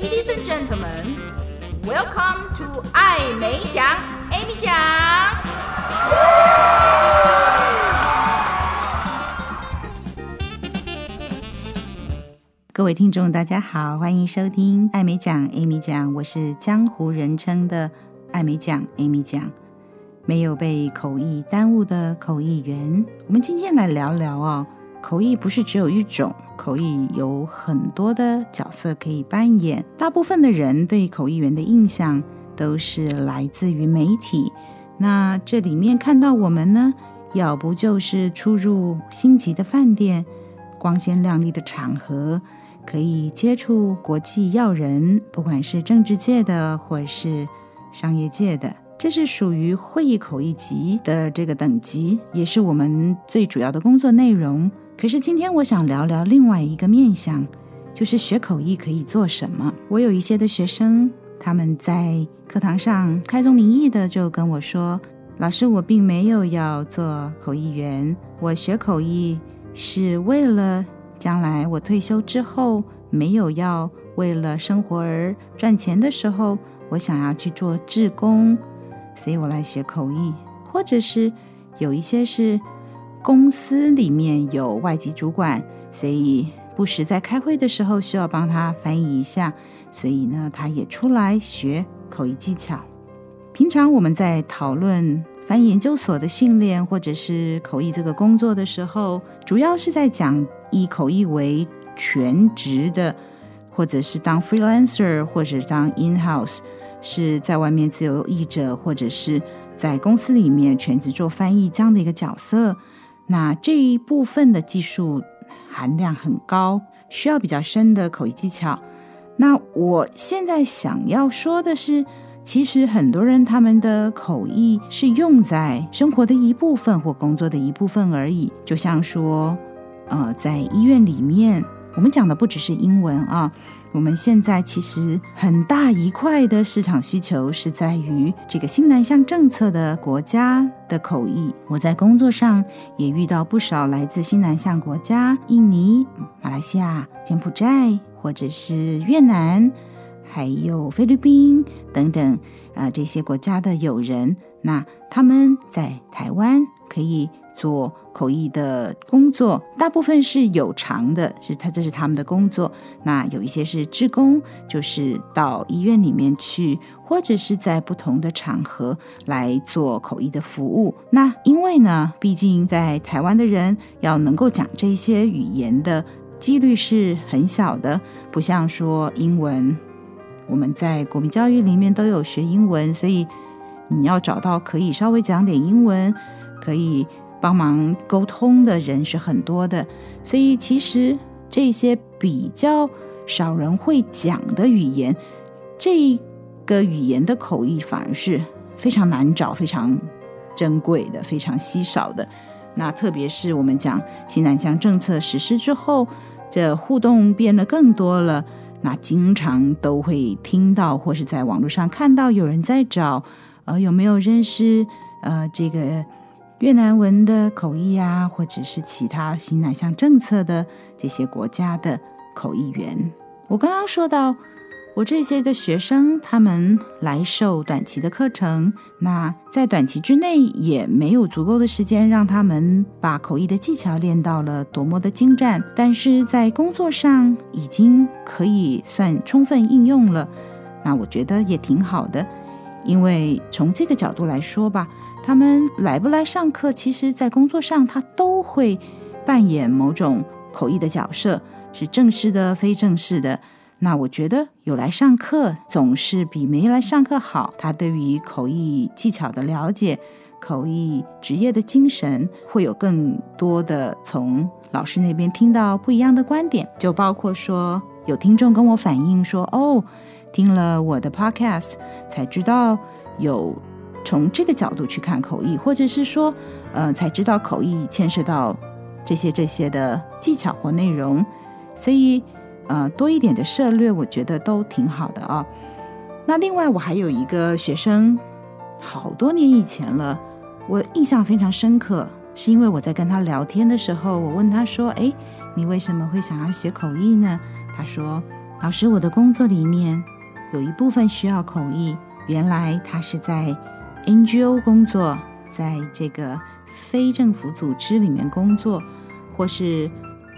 Ladies and gentlemen, welcome to 艾美奖，Amy 奖。各位听众，大家好，欢迎收听艾美奖，Amy 奖。我是江湖人称的艾美奖，Amy 奖。没有被口译耽误的口译员，我们今天来聊聊哦。口译不是只有一种，口译有很多的角色可以扮演。大部分的人对口译员的印象都是来自于媒体。那这里面看到我们呢，要不就是出入星级的饭店、光鲜亮丽的场合，可以接触国际要人，不管是政治界的或是商业界的，这是属于会议口译级的这个等级，也是我们最主要的工作内容。可是今天我想聊聊另外一个面向，就是学口译可以做什么。我有一些的学生，他们在课堂上开宗明义的就跟我说：“老师，我并没有要做口译员，我学口译是为了将来我退休之后没有要为了生活而赚钱的时候，我想要去做志工，所以我来学口译。或者是有一些是。”公司里面有外籍主管，所以不时在开会的时候需要帮他翻译一下，所以呢，他也出来学口译技巧。平常我们在讨论翻译研究所的训练或者是口译这个工作的时候，主要是在讲以口译为全职的，或者是当 freelancer，或者当 in-house，是在外面自由译者，或者是在公司里面全职做翻译这样的一个角色。那这一部分的技术含量很高，需要比较深的口译技巧。那我现在想要说的是，其实很多人他们的口译是用在生活的一部分或工作的一部分而已。就像说，呃，在医院里面，我们讲的不只是英文啊。我们现在其实很大一块的市场需求是在于这个新南向政策的国家的口译。我在工作上也遇到不少来自新南向国家，印尼、马来西亚、柬埔寨，或者是越南，还有菲律宾等等啊、呃、这些国家的友人。那他们在台湾可以。做口译的工作，大部分是有偿的，是他这是他们的工作。那有一些是志工，就是到医院里面去，或者是在不同的场合来做口译的服务。那因为呢，毕竟在台湾的人要能够讲这些语言的几率是很小的，不像说英文，我们在国民教育里面都有学英文，所以你要找到可以稍微讲点英文，可以。帮忙沟通的人是很多的，所以其实这些比较少人会讲的语言，这个语言的口译反而是非常难找、非常珍贵的、非常稀少的。那特别是我们讲新南向政策实施之后，这互动变得更多了，那经常都会听到或是在网络上看到有人在找，呃，有没有认识呃这个。越南文的口译啊，或者是其他新南向政策的这些国家的口译员，我刚刚说到，我这些的学生他们来受短期的课程，那在短期之内也没有足够的时间让他们把口译的技巧练到了多么的精湛，但是在工作上已经可以算充分应用了，那我觉得也挺好的，因为从这个角度来说吧。他们来不来上课，其实在工作上他都会扮演某种口译的角色，是正式的、非正式的。那我觉得有来上课总是比没来上课好。他对于口译技巧的了解、口译职业的精神，会有更多的从老师那边听到不一样的观点。就包括说，有听众跟我反映说：“哦，听了我的 podcast 才知道有。”从这个角度去看口译，或者是说，呃，才知道口译牵涉到这些这些的技巧或内容，所以，呃，多一点的涉略，我觉得都挺好的啊。那另外，我还有一个学生，好多年以前了，我印象非常深刻，是因为我在跟他聊天的时候，我问他说：“哎，你为什么会想要学口译呢？”他说：“老师，我的工作里面有一部分需要口译。原来他是在 NGO 工作，在这个非政府组织里面工作，或是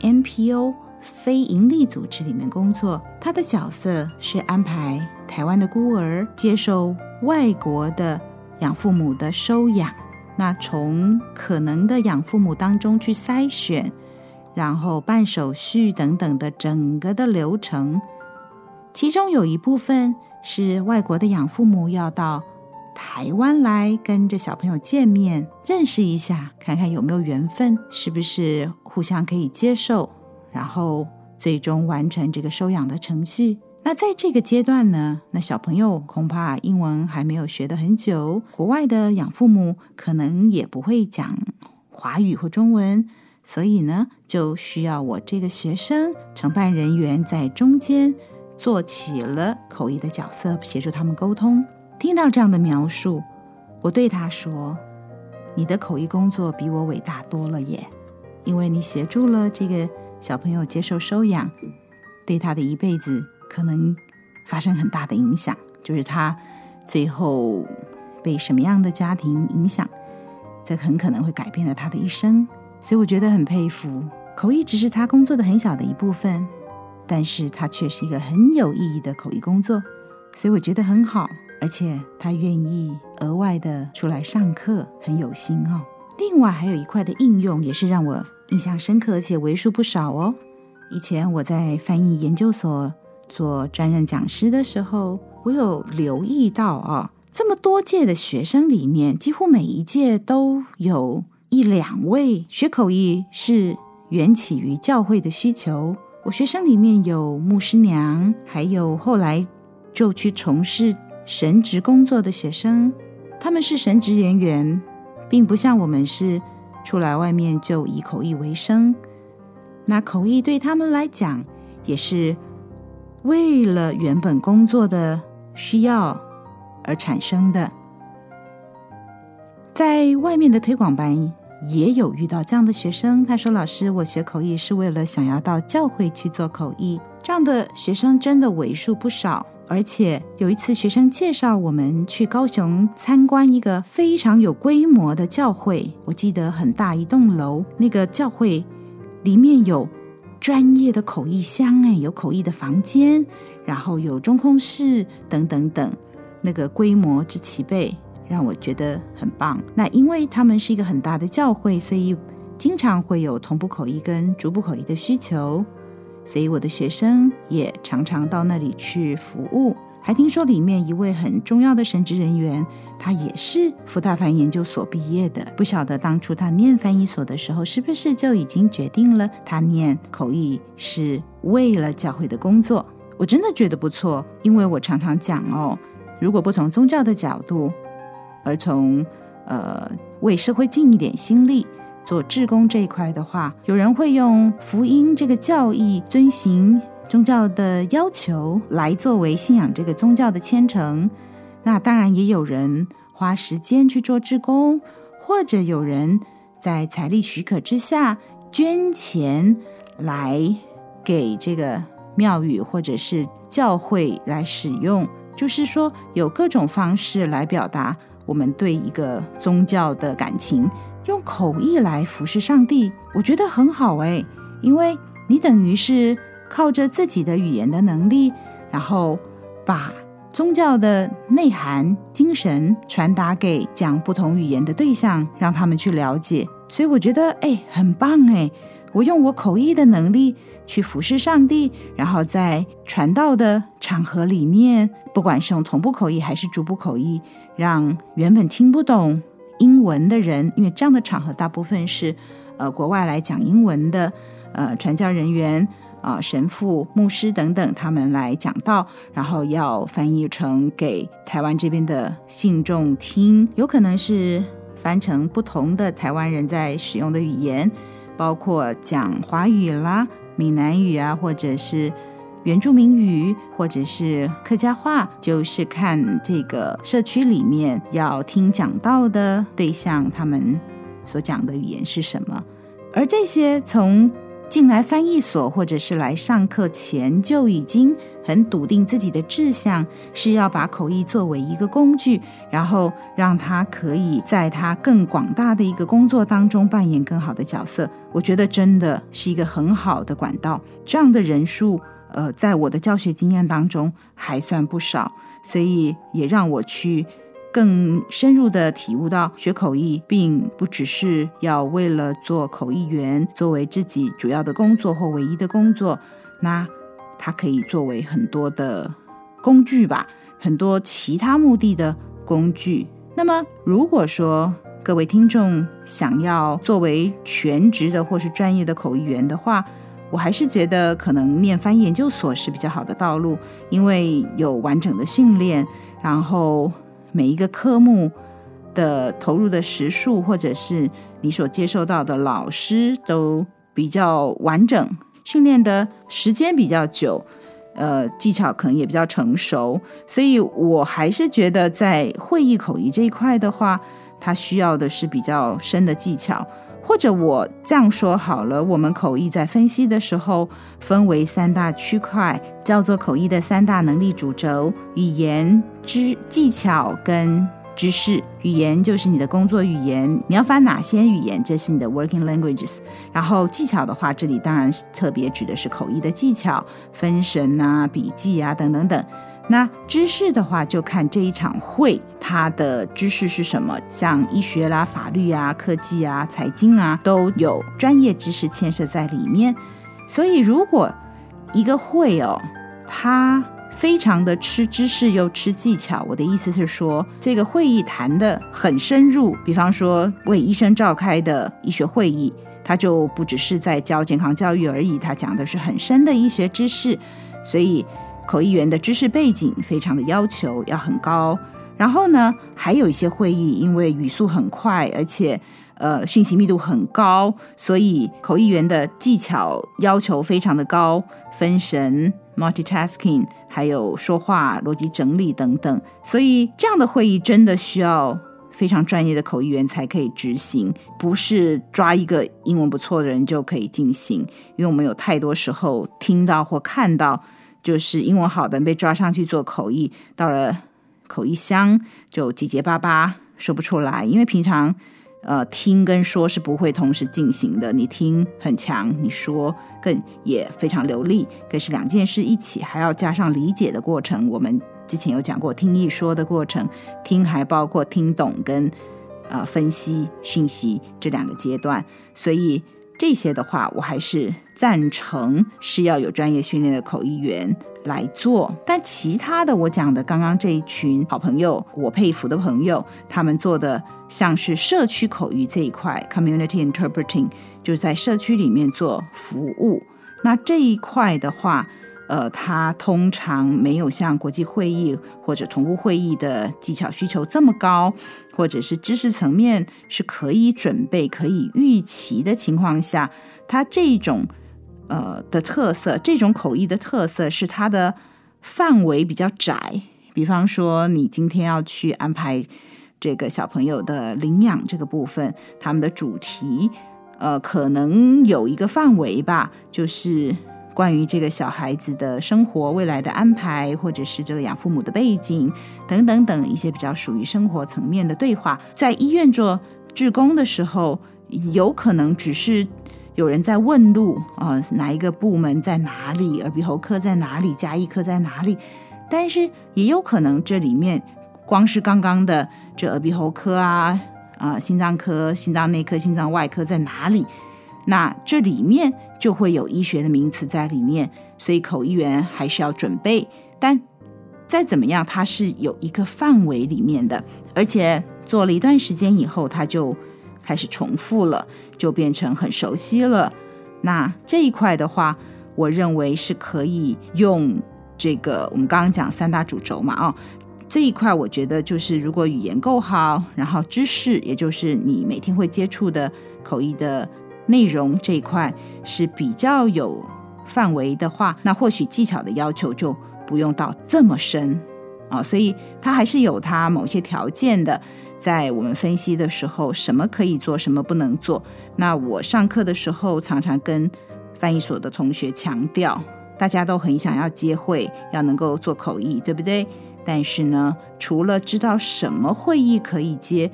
NPO 非营利组织里面工作。他的角色是安排台湾的孤儿接受外国的养父母的收养，那从可能的养父母当中去筛选。然后办手续等等的整个的流程，其中有一部分是外国的养父母要到台湾来跟着小朋友见面，认识一下，看看有没有缘分，是不是互相可以接受，然后最终完成这个收养的程序。那在这个阶段呢，那小朋友恐怕英文还没有学得很久，国外的养父母可能也不会讲华语或中文。所以呢，就需要我这个学生承办人员在中间做起了口译的角色，协助他们沟通。听到这样的描述，我对他说：“你的口译工作比我伟大多了耶，因为你协助了这个小朋友接受收养，对他的一辈子可能发生很大的影响，就是他最后被什么样的家庭影响，这很可能会改变了他的一生。”所以我觉得很佩服，口译只是他工作的很小的一部分，但是他却是一个很有意义的口译工作，所以我觉得很好，而且他愿意额外的出来上课，很有心哦。另外还有一块的应用也是让我印象深刻，而且为数不少哦。以前我在翻译研究所做专任讲师的时候，我有留意到啊，这么多届的学生里面，几乎每一届都有。一两位学口译是缘起于教会的需求。我学生里面有牧师娘，还有后来就去从事神职工作的学生。他们是神职人员，并不像我们是出来外面就以口译为生。那口译对他们来讲，也是为了原本工作的需要而产生的。在外面的推广班也有遇到这样的学生，他说：“老师，我学口译是为了想要到教会去做口译。”这样的学生真的为数不少。而且有一次，学生介绍我们去高雄参观一个非常有规模的教会，我记得很大一栋楼，那个教会里面有专业的口译箱，哎，有口译的房间，然后有中控室等等等，那个规模之齐备。让我觉得很棒。那因为他们是一个很大的教会，所以经常会有同步口译跟逐步口译的需求，所以我的学生也常常到那里去服务。还听说里面一位很重要的神职人员，他也是福大凡研究所毕业的。不晓得当初他念翻译所的时候，是不是就已经决定了他念口译是为了教会的工作？我真的觉得不错，因为我常常讲哦，如果不从宗教的角度，而从呃为社会尽一点心力做志工这一块的话，有人会用福音这个教义遵行宗教的要求来作为信仰这个宗教的虔诚。那当然也有人花时间去做志工，或者有人在财力许可之下捐钱来给这个庙宇或者是教会来使用。就是说有各种方式来表达。我们对一个宗教的感情，用口译来服侍上帝，我觉得很好诶，因为你等于是靠着自己的语言的能力，然后把宗教的内涵、精神传达给讲不同语言的对象，让他们去了解。所以我觉得，哎，很棒诶，我用我口译的能力去服侍上帝，然后在传道的场合里面，不管是用同步口译还是逐步口译。让原本听不懂英文的人，因为这样的场合大部分是，呃，国外来讲英文的，呃，传教人员啊、神父、牧师等等，他们来讲道，然后要翻译成给台湾这边的信众听，有可能是翻成不同的台湾人在使用的语言，包括讲华语啦、闽南语啊，或者是。原住民语或者是客家话，就是看这个社区里面要听讲到的对象，他们所讲的语言是什么。而这些从进来翻译所或者是来上课前就已经很笃定自己的志向，是要把口译作为一个工具，然后让他可以在他更广大的一个工作当中扮演更好的角色。我觉得真的是一个很好的管道。这样的人数，呃，在我的教学经验当中还算不少，所以也让我去。更深入的体悟到，学口译并不只是要为了做口译员作为自己主要的工作或唯一的工作，那它可以作为很多的工具吧，很多其他目的的工具。那么，如果说各位听众想要作为全职的或是专业的口译员的话，我还是觉得可能念翻译研究所是比较好的道路，因为有完整的训练，然后。每一个科目的投入的时数，或者是你所接受到的老师都比较完整，训练的时间比较久，呃，技巧可能也比较成熟，所以我还是觉得在会议口译这一块的话，它需要的是比较深的技巧。或者我这样说好了，我们口译在分析的时候分为三大区块，叫做口译的三大能力主轴：语言、知技巧跟知识。语言就是你的工作语言，你要翻哪些语言，这是你的 working languages。然后技巧的话，这里当然是特别指的是口译的技巧，分神啊、笔记啊等等等。那知识的话，就看这一场会它的知识是什么，像医学啦、法律啊、科技啊、财经啊，都有专业知识牵涉在里面。所以，如果一个会哦，它非常的吃知识又吃技巧，我的意思是说，这个会议谈得很深入，比方说为医生召开的医学会议，它就不只是在教健康教育而已，它讲的是很深的医学知识，所以。口译员的知识背景非常的要求要很高，然后呢，还有一些会议因为语速很快，而且呃讯息密度很高，所以口译员的技巧要求非常的高，分神、multitasking，还有说话、逻辑整理等等。所以这样的会议真的需要非常专业的口译员才可以执行，不是抓一个英文不错的人就可以进行。因为我们有太多时候听到或看到。就是英文好的被抓上去做口译，到了口译箱就结结巴巴说不出来，因为平常呃听跟说是不会同时进行的。你听很强，你说更也非常流利，可是两件事一起还要加上理解的过程。我们之前有讲过听译说的过程，听还包括听懂跟呃分析讯息这两个阶段，所以。这些的话，我还是赞成是要有专业训练的口译员来做。但其他的，我讲的刚刚这一群好朋友，我佩服的朋友，他们做的像是社区口译这一块 （community interpreting），就是在社区里面做服务。那这一块的话，呃，它通常没有像国际会议或者同步会议的技巧需求这么高。或者是知识层面是可以准备、可以预期的情况下，它这种呃的特色，这种口译的特色是它的范围比较窄。比方说，你今天要去安排这个小朋友的领养这个部分，他们的主题呃可能有一个范围吧，就是。关于这个小孩子的生活、未来的安排，或者是这个养父母的背景等等等一些比较属于生活层面的对话，在医院做志工的时候，有可能只是有人在问路啊、呃，哪一个部门在哪里，耳鼻喉科在哪里，加医科在哪里，但是也有可能这里面光是刚刚的这耳鼻喉科啊啊、心脏科、心脏内科、心脏外科在哪里？那这里面就会有医学的名词在里面，所以口译员还是要准备。但再怎么样，它是有一个范围里面的，而且做了一段时间以后，它就开始重复了，就变成很熟悉了。那这一块的话，我认为是可以用这个我们刚刚讲三大主轴嘛，哦，这一块我觉得就是如果语言够好，然后知识，也就是你每天会接触的口译的。内容这一块是比较有范围的话，那或许技巧的要求就不用到这么深啊，所以它还是有它某些条件的。在我们分析的时候，什么可以做，什么不能做。那我上课的时候常常跟翻译所的同学强调，大家都很想要接会，要能够做口译，对不对？但是呢，除了知道什么会议可以接，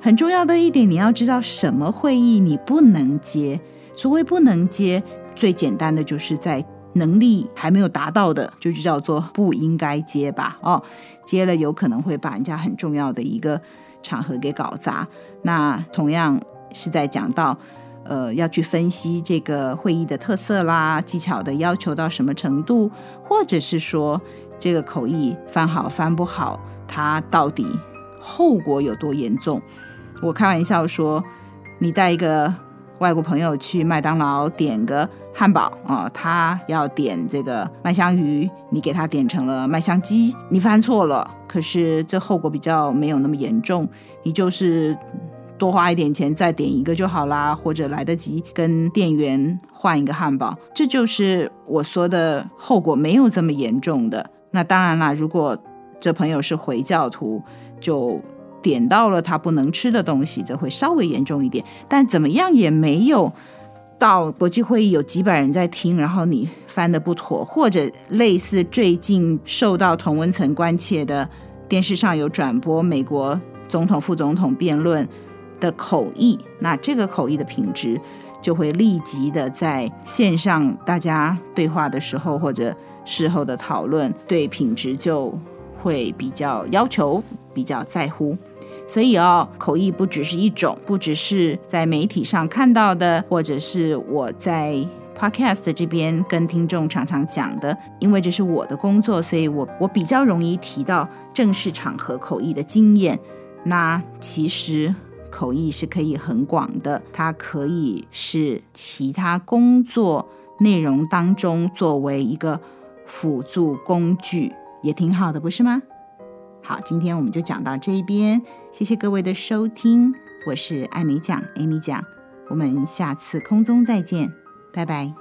很重要的一点，你要知道什么会议你不能接。所谓不能接，最简单的就是在能力还没有达到的，就叫做不应该接吧。哦，接了有可能会把人家很重要的一个场合给搞砸。那同样是在讲到。呃，要去分析这个会议的特色啦，技巧的要求到什么程度，或者是说这个口译翻好翻不好，它到底后果有多严重？我开玩笑说，你带一个外国朋友去麦当劳点个汉堡啊，他要点这个麦香鱼，你给他点成了麦香鸡，你犯错了，可是这后果比较没有那么严重，你就是。多花一点钱再点一个就好啦，或者来得及跟店员换一个汉堡，这就是我说的后果没有这么严重的。那当然啦，如果这朋友是回教徒，就点到了他不能吃的东西，这会稍微严重一点。但怎么样也没有到国际会议有几百人在听，然后你翻得不妥，或者类似最近受到同温层关切的电视上有转播美国总统副总统辩论。的口译，那这个口译的品质就会立即的在线上大家对话的时候，或者事后的讨论，对品质就会比较要求，比较在乎。所以哦，口译不只是一种，不只是在媒体上看到的，或者是我在 Podcast 这边跟听众常常讲的，因为这是我的工作，所以我我比较容易提到正式场合口译的经验。那其实。口译是可以很广的，它可以是其他工作内容当中作为一个辅助工具，也挺好的，不是吗？好，今天我们就讲到这一边，谢谢各位的收听，我是艾美讲艾米讲，我们下次空中再见，拜拜。